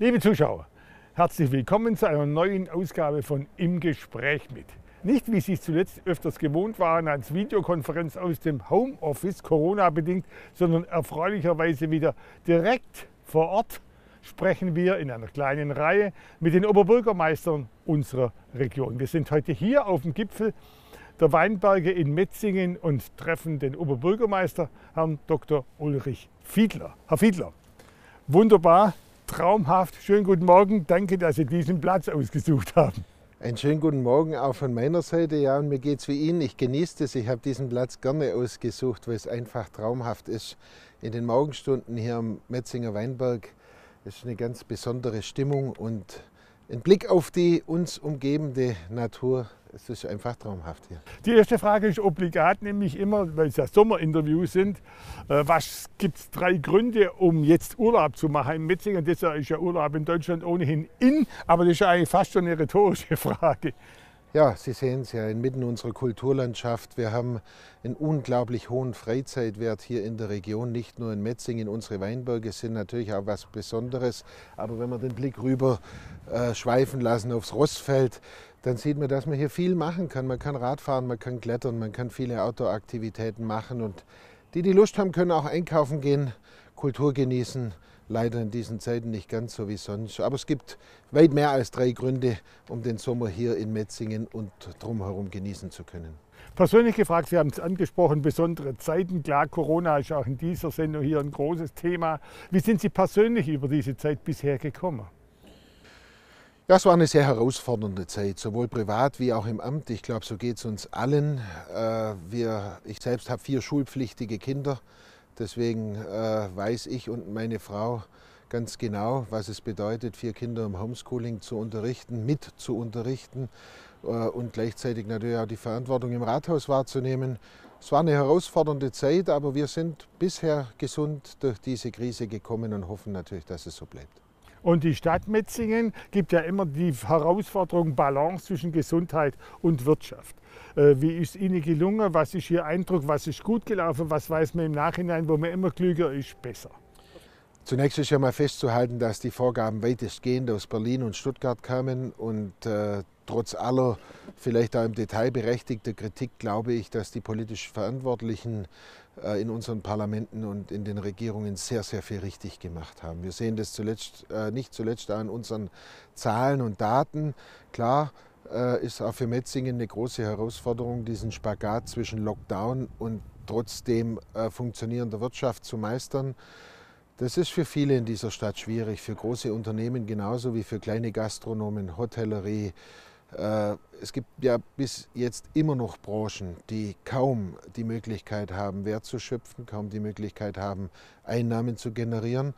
Liebe Zuschauer, herzlich willkommen zu einer neuen Ausgabe von Im Gespräch mit. Nicht wie Sie es zuletzt öfters gewohnt waren als Videokonferenz aus dem Homeoffice, Corona-bedingt, sondern erfreulicherweise wieder direkt vor Ort sprechen wir in einer kleinen Reihe mit den Oberbürgermeistern unserer Region. Wir sind heute hier auf dem Gipfel der Weinberge in Metzingen und treffen den Oberbürgermeister, Herrn Dr. Ulrich Fiedler. Herr Fiedler, wunderbar, traumhaft, schönen guten Morgen, danke, dass Sie diesen Platz ausgesucht haben. Einen schönen guten Morgen auch von meiner Seite. Ja, und mir geht es wie Ihnen. Ich genieße es. Ich habe diesen Platz gerne ausgesucht, weil es einfach traumhaft ist. In den Morgenstunden hier am Metzinger Weinberg ist eine ganz besondere Stimmung und ein Blick auf die uns umgebende Natur es ist einfach traumhaft hier. Die erste Frage ist obligat, nämlich immer, weil es ja Sommerinterviews sind, äh, was gibt es drei Gründe, um jetzt Urlaub zu machen in Metzingen? Das ist ja Urlaub in Deutschland ohnehin in, aber das ist ja eigentlich fast schon eine rhetorische Frage. Ja, Sie sehen es ja inmitten unserer Kulturlandschaft. Wir haben einen unglaublich hohen Freizeitwert hier in der Region, nicht nur in Metzingen. Unsere Weinberge sind natürlich auch was Besonderes. Aber wenn wir den Blick rüber äh, schweifen lassen aufs Rossfeld, dann sieht man, dass man hier viel machen kann. Man kann Radfahren, man kann klettern, man kann viele Outdoor-Aktivitäten machen. Und die, die Lust haben, können auch einkaufen gehen, Kultur genießen. Leider in diesen Zeiten nicht ganz so wie sonst. Aber es gibt weit mehr als drei Gründe, um den Sommer hier in Metzingen und drumherum genießen zu können. Persönlich gefragt, Sie haben es angesprochen, besondere Zeiten. Klar, Corona ist auch in dieser Sendung hier ein großes Thema. Wie sind Sie persönlich über diese Zeit bisher gekommen? Ja, es war eine sehr herausfordernde Zeit, sowohl privat wie auch im Amt. Ich glaube, so geht es uns allen. Äh, wir, ich selbst habe vier schulpflichtige Kinder. Deswegen äh, weiß ich und meine Frau ganz genau, was es bedeutet, vier Kinder im Homeschooling zu unterrichten, mit zu unterrichten äh, und gleichzeitig natürlich auch die Verantwortung im Rathaus wahrzunehmen. Es war eine herausfordernde Zeit, aber wir sind bisher gesund durch diese Krise gekommen und hoffen natürlich, dass es so bleibt. Und die Stadt Metzingen gibt ja immer die Herausforderung Balance zwischen Gesundheit und Wirtschaft. Äh, wie ist Ihnen gelungen? Was ist Ihr Eindruck? Was ist gut gelaufen? Was weiß man im Nachhinein, wo man immer klüger ist, besser? Zunächst ist ja mal festzuhalten, dass die Vorgaben weitestgehend aus Berlin und Stuttgart kamen und äh, trotz aller vielleicht auch im Detail berechtigter Kritik glaube ich, dass die politisch Verantwortlichen äh, in unseren Parlamenten und in den Regierungen sehr, sehr viel richtig gemacht haben. Wir sehen das zuletzt, äh, nicht zuletzt an unseren Zahlen und Daten. Klar äh, ist auch für Metzingen eine große Herausforderung, diesen Spagat zwischen Lockdown und trotzdem funktionierender Wirtschaft zu meistern. Das ist für viele in dieser Stadt schwierig, für große Unternehmen genauso wie für kleine Gastronomen, Hotellerie, es gibt ja bis jetzt immer noch Branchen, die kaum die Möglichkeit haben, Wert zu schöpfen, kaum die Möglichkeit haben, Einnahmen zu generieren.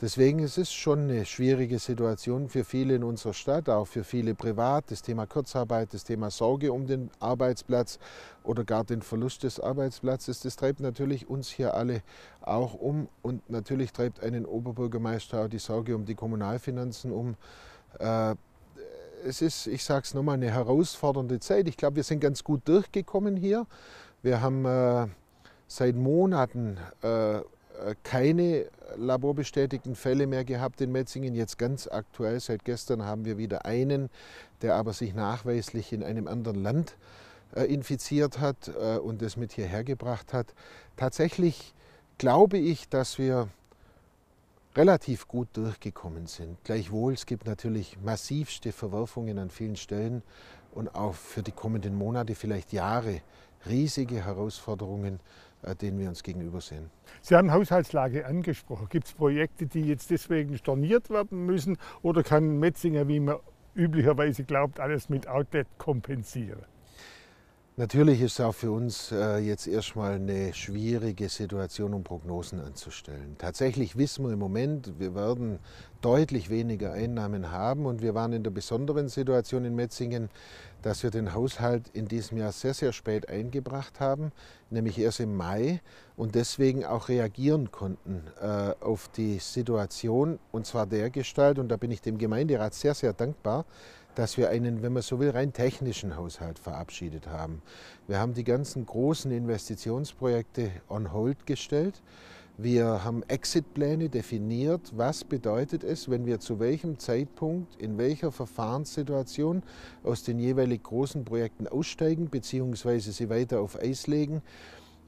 Deswegen ist es schon eine schwierige Situation für viele in unserer Stadt, auch für viele privat. Das Thema Kurzarbeit, das Thema Sorge um den Arbeitsplatz oder gar den Verlust des Arbeitsplatzes, das treibt natürlich uns hier alle auch um. Und natürlich treibt einen Oberbürgermeister auch die Sorge um die Kommunalfinanzen um. Äh, es ist, ich sage es nochmal, eine herausfordernde Zeit. Ich glaube, wir sind ganz gut durchgekommen hier. Wir haben äh, seit Monaten äh, keine laborbestätigten Fälle mehr gehabt in Metzingen. Jetzt ganz aktuell, seit gestern haben wir wieder einen, der aber sich nachweislich in einem anderen Land äh, infiziert hat äh, und das mit hierher gebracht hat. Tatsächlich glaube ich, dass wir relativ gut durchgekommen sind. Gleichwohl, es gibt natürlich massivste Verwerfungen an vielen Stellen und auch für die kommenden Monate, vielleicht Jahre, riesige Herausforderungen, äh, denen wir uns gegenüber sehen. Sie haben Haushaltslage angesprochen. Gibt es Projekte, die jetzt deswegen storniert werden müssen oder kann Metzinger, wie man üblicherweise glaubt, alles mit Outlet kompensieren? Natürlich ist es auch für uns äh, jetzt erstmal eine schwierige Situation, um Prognosen anzustellen. Tatsächlich wissen wir im Moment, wir werden deutlich weniger Einnahmen haben und wir waren in der besonderen Situation in Metzingen, dass wir den Haushalt in diesem Jahr sehr, sehr spät eingebracht haben, nämlich erst im Mai und deswegen auch reagieren konnten äh, auf die Situation und zwar der Gestalt, und da bin ich dem Gemeinderat sehr, sehr dankbar, dass wir einen, wenn man so will, rein technischen Haushalt verabschiedet haben. Wir haben die ganzen großen Investitionsprojekte on hold gestellt. Wir haben Exitpläne definiert. Was bedeutet es, wenn wir zu welchem Zeitpunkt, in welcher Verfahrenssituation aus den jeweilig großen Projekten aussteigen bzw. sie weiter auf Eis legen?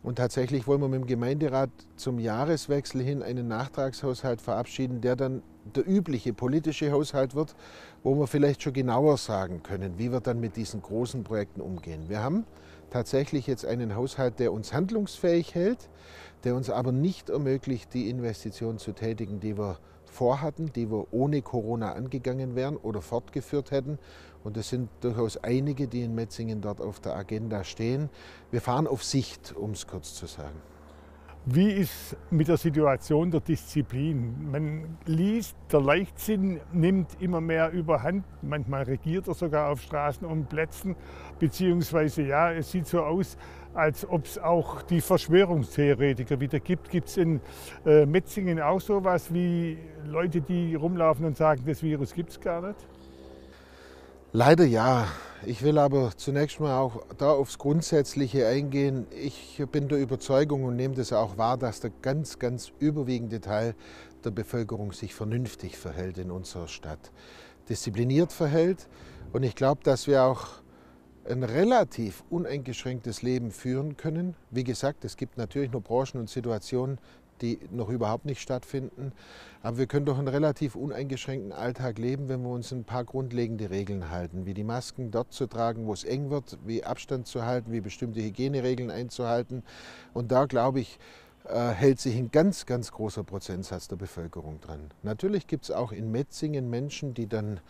Und tatsächlich wollen wir mit dem Gemeinderat zum Jahreswechsel hin einen Nachtragshaushalt verabschieden, der dann der übliche politische Haushalt wird, wo wir vielleicht schon genauer sagen können, wie wir dann mit diesen großen Projekten umgehen. Wir haben tatsächlich jetzt einen Haushalt, der uns handlungsfähig hält, der uns aber nicht ermöglicht, die Investitionen zu tätigen, die wir vorhatten, die wir ohne Corona angegangen wären oder fortgeführt hätten. Und es sind durchaus einige, die in Metzingen dort auf der Agenda stehen. Wir fahren auf Sicht, um es kurz zu sagen. Wie ist mit der Situation der Disziplin? Man liest, der Leichtsinn nimmt immer mehr überhand. Manchmal regiert er sogar auf Straßen und Plätzen. Beziehungsweise, ja, es sieht so aus, als ob es auch die Verschwörungstheoretiker wieder gibt. Gibt es in äh, Metzingen auch sowas wie Leute, die rumlaufen und sagen, das Virus gibt es gar nicht? Leider ja. Ich will aber zunächst mal auch da aufs Grundsätzliche eingehen. Ich bin der Überzeugung und nehme das auch wahr, dass der ganz, ganz überwiegende Teil der Bevölkerung sich vernünftig verhält in unserer Stadt. Diszipliniert verhält. Und ich glaube, dass wir auch ein relativ uneingeschränktes Leben führen können. Wie gesagt, es gibt natürlich nur Branchen und Situationen, die noch überhaupt nicht stattfinden. Aber wir können doch einen relativ uneingeschränkten Alltag leben, wenn wir uns ein paar grundlegende Regeln halten, wie die Masken dort zu tragen, wo es eng wird, wie Abstand zu halten, wie bestimmte Hygieneregeln einzuhalten. Und da glaube ich, äh, hält sich ein ganz, ganz großer Prozentsatz der Bevölkerung dran. Natürlich gibt es auch in Metzingen Menschen, die dann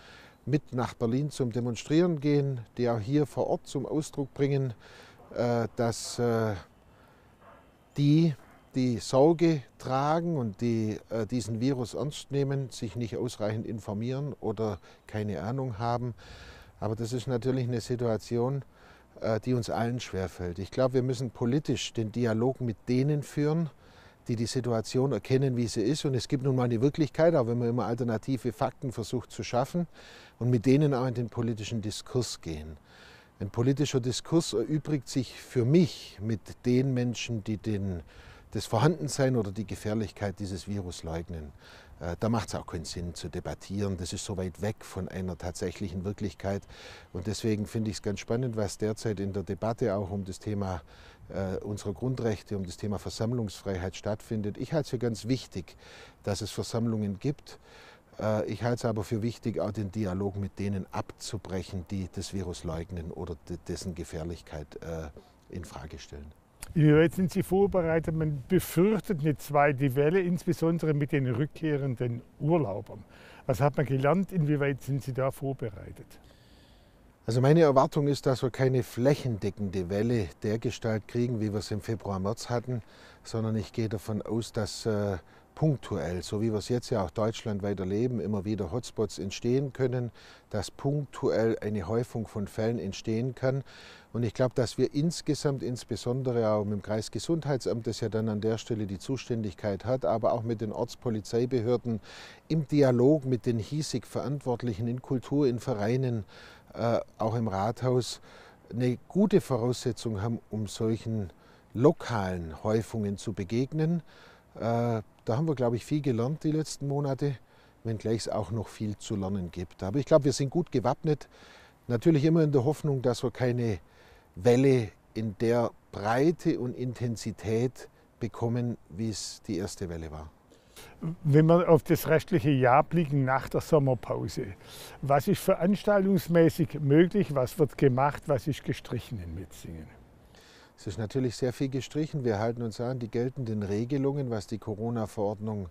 mit nach Berlin zum Demonstrieren gehen, die auch hier vor Ort zum Ausdruck bringen, äh, dass äh, die die Sorge tragen und die äh, diesen Virus ernst nehmen, sich nicht ausreichend informieren oder keine Ahnung haben. Aber das ist natürlich eine Situation, äh, die uns allen schwerfällt. Ich glaube, wir müssen politisch den Dialog mit denen führen, die die Situation erkennen, wie sie ist. Und es gibt nun mal eine Wirklichkeit, auch wenn man immer alternative Fakten versucht zu schaffen und mit denen auch in den politischen Diskurs gehen. Ein politischer Diskurs erübrigt sich für mich mit den Menschen, die den das Vorhandensein oder die Gefährlichkeit dieses Virus leugnen. Äh, da macht es auch keinen Sinn zu debattieren. Das ist so weit weg von einer tatsächlichen Wirklichkeit. Und deswegen finde ich es ganz spannend, was derzeit in der Debatte auch um das Thema äh, unserer Grundrechte, um das Thema Versammlungsfreiheit stattfindet. Ich halte es für ganz wichtig, dass es Versammlungen gibt. Äh, ich halte es aber für wichtig, auch den Dialog mit denen abzubrechen, die das Virus leugnen oder dessen Gefährlichkeit in Frage stellen. Inwieweit sind Sie vorbereitet? Man befürchtet eine zweite Welle, insbesondere mit den rückkehrenden Urlaubern. Was hat man gelernt? Inwieweit sind Sie da vorbereitet? Also meine Erwartung ist, dass wir keine flächendeckende Welle dergestalt kriegen, wie wir es im Februar, März hatten, sondern ich gehe davon aus, dass äh, punktuell, so wie wir es jetzt ja auch deutschlandweit erleben, immer wieder Hotspots entstehen können, dass punktuell eine Häufung von Fällen entstehen kann. Und ich glaube, dass wir insgesamt, insbesondere auch mit dem Kreisgesundheitsamt, das ja dann an der Stelle die Zuständigkeit hat, aber auch mit den Ortspolizeibehörden im Dialog mit den hiesig Verantwortlichen in Kultur, in Vereinen, äh, auch im Rathaus, eine gute Voraussetzung haben, um solchen lokalen Häufungen zu begegnen. Äh, da haben wir, glaube ich, viel gelernt die letzten Monate, wenngleich es auch noch viel zu lernen gibt. Aber ich glaube, wir sind gut gewappnet. Natürlich immer in der Hoffnung, dass wir keine Welle in der Breite und Intensität bekommen, wie es die erste Welle war. Wenn wir auf das restliche Jahr blicken nach der Sommerpause, was ist veranstaltungsmäßig möglich, was wird gemacht, was ist gestrichen in Metzingen? Es ist natürlich sehr viel gestrichen. Wir halten uns an die geltenden Regelungen, was die Corona-Verordnungen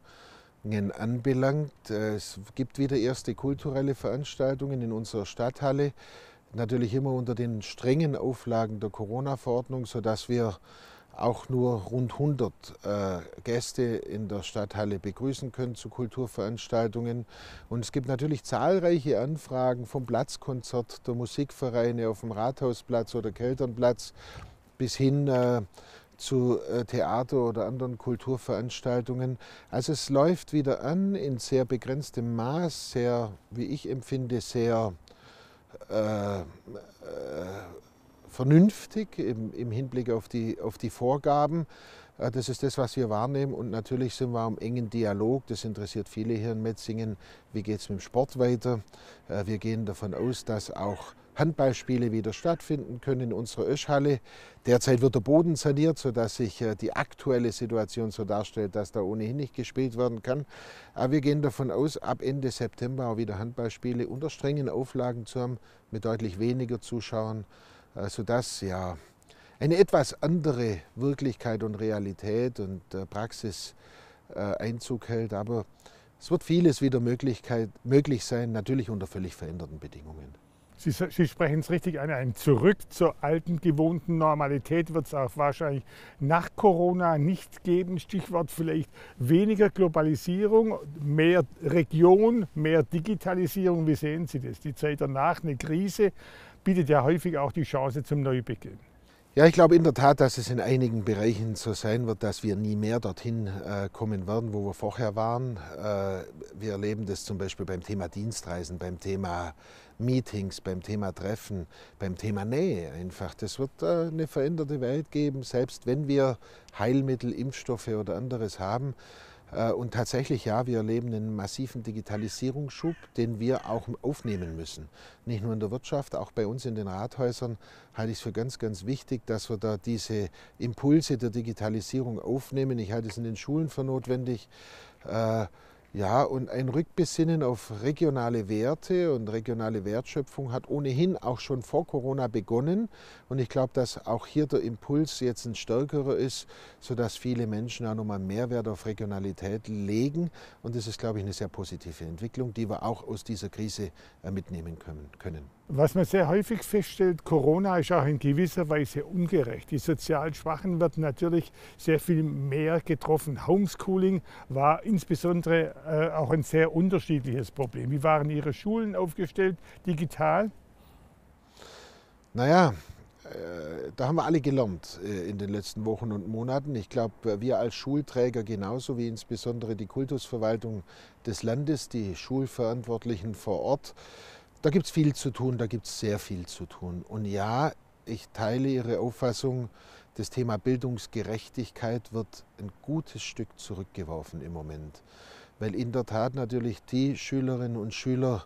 anbelangt. Es gibt wieder erste kulturelle Veranstaltungen in unserer Stadthalle natürlich immer unter den strengen Auflagen der Corona-Verordnung, sodass wir auch nur rund 100 äh, Gäste in der Stadthalle begrüßen können zu Kulturveranstaltungen. Und es gibt natürlich zahlreiche Anfragen vom Platzkonzert der Musikvereine auf dem Rathausplatz oder Kelternplatz bis hin äh, zu äh, Theater oder anderen Kulturveranstaltungen. Also es läuft wieder an in sehr begrenztem Maß, sehr, wie ich empfinde, sehr äh, äh, vernünftig im, im, Hinblick auf die, auf die Vorgaben. Äh, das ist das, was wir wahrnehmen. Und natürlich sind wir im engen Dialog. Das interessiert viele hier in Metzingen. Wie geht es mit dem Sport weiter? Äh, wir gehen davon aus, dass auch Handballspiele wieder stattfinden können in unserer Öschhalle. Derzeit wird der Boden saniert, sodass sich äh, die aktuelle Situation so darstellt, dass da ohnehin nicht gespielt werden kann. Aber wir gehen davon aus, ab Ende September auch wieder Handballspiele unter strengen Auflagen zu haben, mit deutlich weniger Zuschauern, sodass ja eine etwas andere Wirklichkeit und Realität und äh, Praxis äh, Einzug hält. Aber es wird vieles wieder Möglichkeit, möglich sein, natürlich unter völlig veränderten Bedingungen. Sie, Sie sprechen es richtig an. Ein Zurück zur alten gewohnten Normalität wird es auch wahrscheinlich nach Corona nicht geben. Stichwort vielleicht weniger Globalisierung, mehr Region, mehr Digitalisierung. Wie sehen Sie das? Die Zeit danach, eine Krise, bietet ja häufig auch die Chance zum Neubeginn. Ja, ich glaube in der Tat, dass es in einigen Bereichen so sein wird, dass wir nie mehr dorthin äh, kommen werden, wo wir vorher waren. Äh, wir erleben das zum Beispiel beim Thema Dienstreisen, beim Thema Meetings, beim Thema Treffen, beim Thema Nähe einfach. Das wird äh, eine veränderte Welt geben, selbst wenn wir Heilmittel, Impfstoffe oder anderes haben. Äh, und tatsächlich, ja, wir erleben einen massiven Digitalisierungsschub, den wir auch aufnehmen müssen. Nicht nur in der Wirtschaft, auch bei uns in den Rathäusern halte ich es für ganz, ganz wichtig, dass wir da diese Impulse der Digitalisierung aufnehmen. Ich halte es in den Schulen für notwendig. Ja, und ein Rückbesinnen auf regionale Werte und regionale Wertschöpfung hat ohnehin auch schon vor Corona begonnen. Und ich glaube, dass auch hier der Impuls jetzt ein stärkerer ist, sodass viele Menschen auch nochmal Mehrwert auf Regionalität legen. Und das ist, glaube ich, eine sehr positive Entwicklung, die wir auch aus dieser Krise äh, mitnehmen können. Was man sehr häufig feststellt, Corona ist auch in gewisser Weise ungerecht. Die sozial Schwachen werden natürlich sehr viel mehr getroffen. Homeschooling war insbesondere äh, auch ein sehr unterschiedliches Problem. Wie waren Ihre Schulen aufgestellt digital? Naja, äh, da haben wir alle gelernt äh, in den letzten Wochen und Monaten. Ich glaube, wir als Schulträger genauso wie insbesondere die Kultusverwaltung des Landes, die Schulverantwortlichen vor Ort, da gibt es viel zu tun, da gibt es sehr viel zu tun. Und ja, ich teile Ihre Auffassung, das Thema Bildungsgerechtigkeit wird ein gutes Stück zurückgeworfen im Moment. Weil in der Tat natürlich die Schülerinnen und Schüler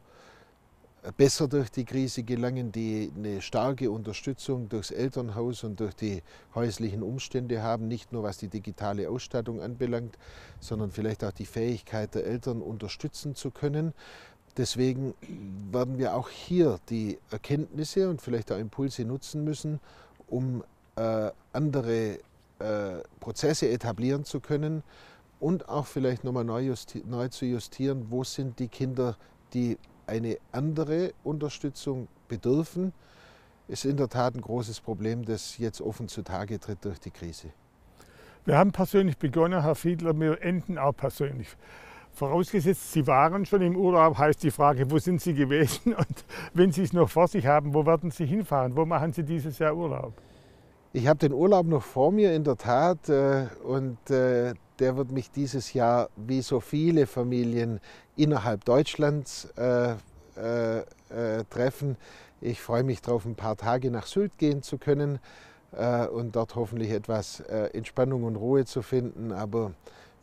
besser durch die Krise gelangen, die eine starke Unterstützung durchs Elternhaus und durch die häuslichen Umstände haben, nicht nur was die digitale Ausstattung anbelangt, sondern vielleicht auch die Fähigkeit der Eltern unterstützen zu können. Deswegen werden wir auch hier die Erkenntnisse und vielleicht auch Impulse nutzen müssen, um äh, andere äh, Prozesse etablieren zu können und auch vielleicht nochmal neu, neu zu justieren, wo sind die Kinder, die eine andere Unterstützung bedürfen, ist in der Tat ein großes Problem, das jetzt offen zutage tritt durch die Krise. Wir haben persönlich begonnen, Herr Fiedler, wir enden auch persönlich. Vorausgesetzt, Sie waren schon im Urlaub, heißt die Frage, wo sind Sie gewesen? Und wenn Sie es noch vor sich haben, wo werden Sie hinfahren? Wo machen Sie dieses Jahr Urlaub? Ich habe den Urlaub noch vor mir in der Tat äh, und äh, der wird mich dieses Jahr wie so viele Familien innerhalb Deutschlands äh, treffen. Ich freue mich darauf, ein paar Tage nach Sylt gehen zu können und dort hoffentlich etwas Entspannung und Ruhe zu finden. Aber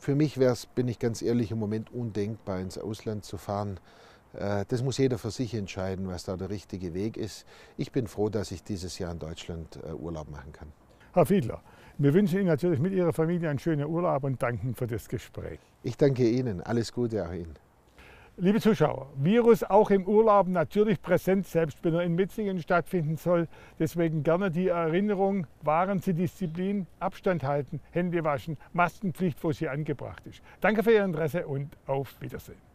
für mich wäre es, bin ich ganz ehrlich, im Moment undenkbar, ins Ausland zu fahren. Äh, das muss jeder für sich entscheiden, was da der richtige Weg ist. Ich bin froh, dass ich dieses Jahr in Deutschland äh, Urlaub machen kann. Herr Fiedler, wir wünschen Ihnen natürlich mit Ihrer Familie einen schönen Urlaub und danken für das Gespräch. Ich danke Ihnen. Alles Gute auch Ihnen. Liebe Zuschauer, Virus auch im Urlaub natürlich präsent, selbst wenn er in Metzingen stattfinden soll. Deswegen gerne die Erinnerung, wahren Sie Disziplin, Abstand halten, Hände waschen, Maskenpflicht, wo sie angebracht ist. Danke für Ihr Interesse und auf Wiedersehen.